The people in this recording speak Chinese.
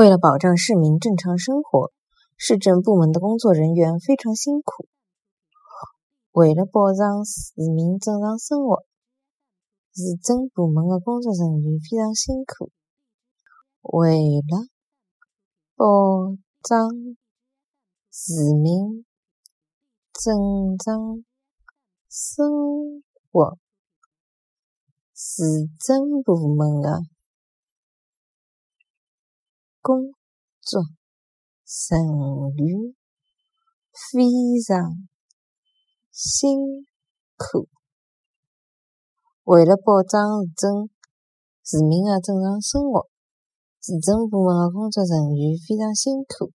为了保障市民正常生活，市政部门的工作人员非常辛苦。为了保障市民正常生活，市政部门的工作人员非常辛苦。为了保障市民正常生活，市政部门的工作人员非常辛苦。为了保障市政市民的正常生活，市政部门的工作人员非常辛苦。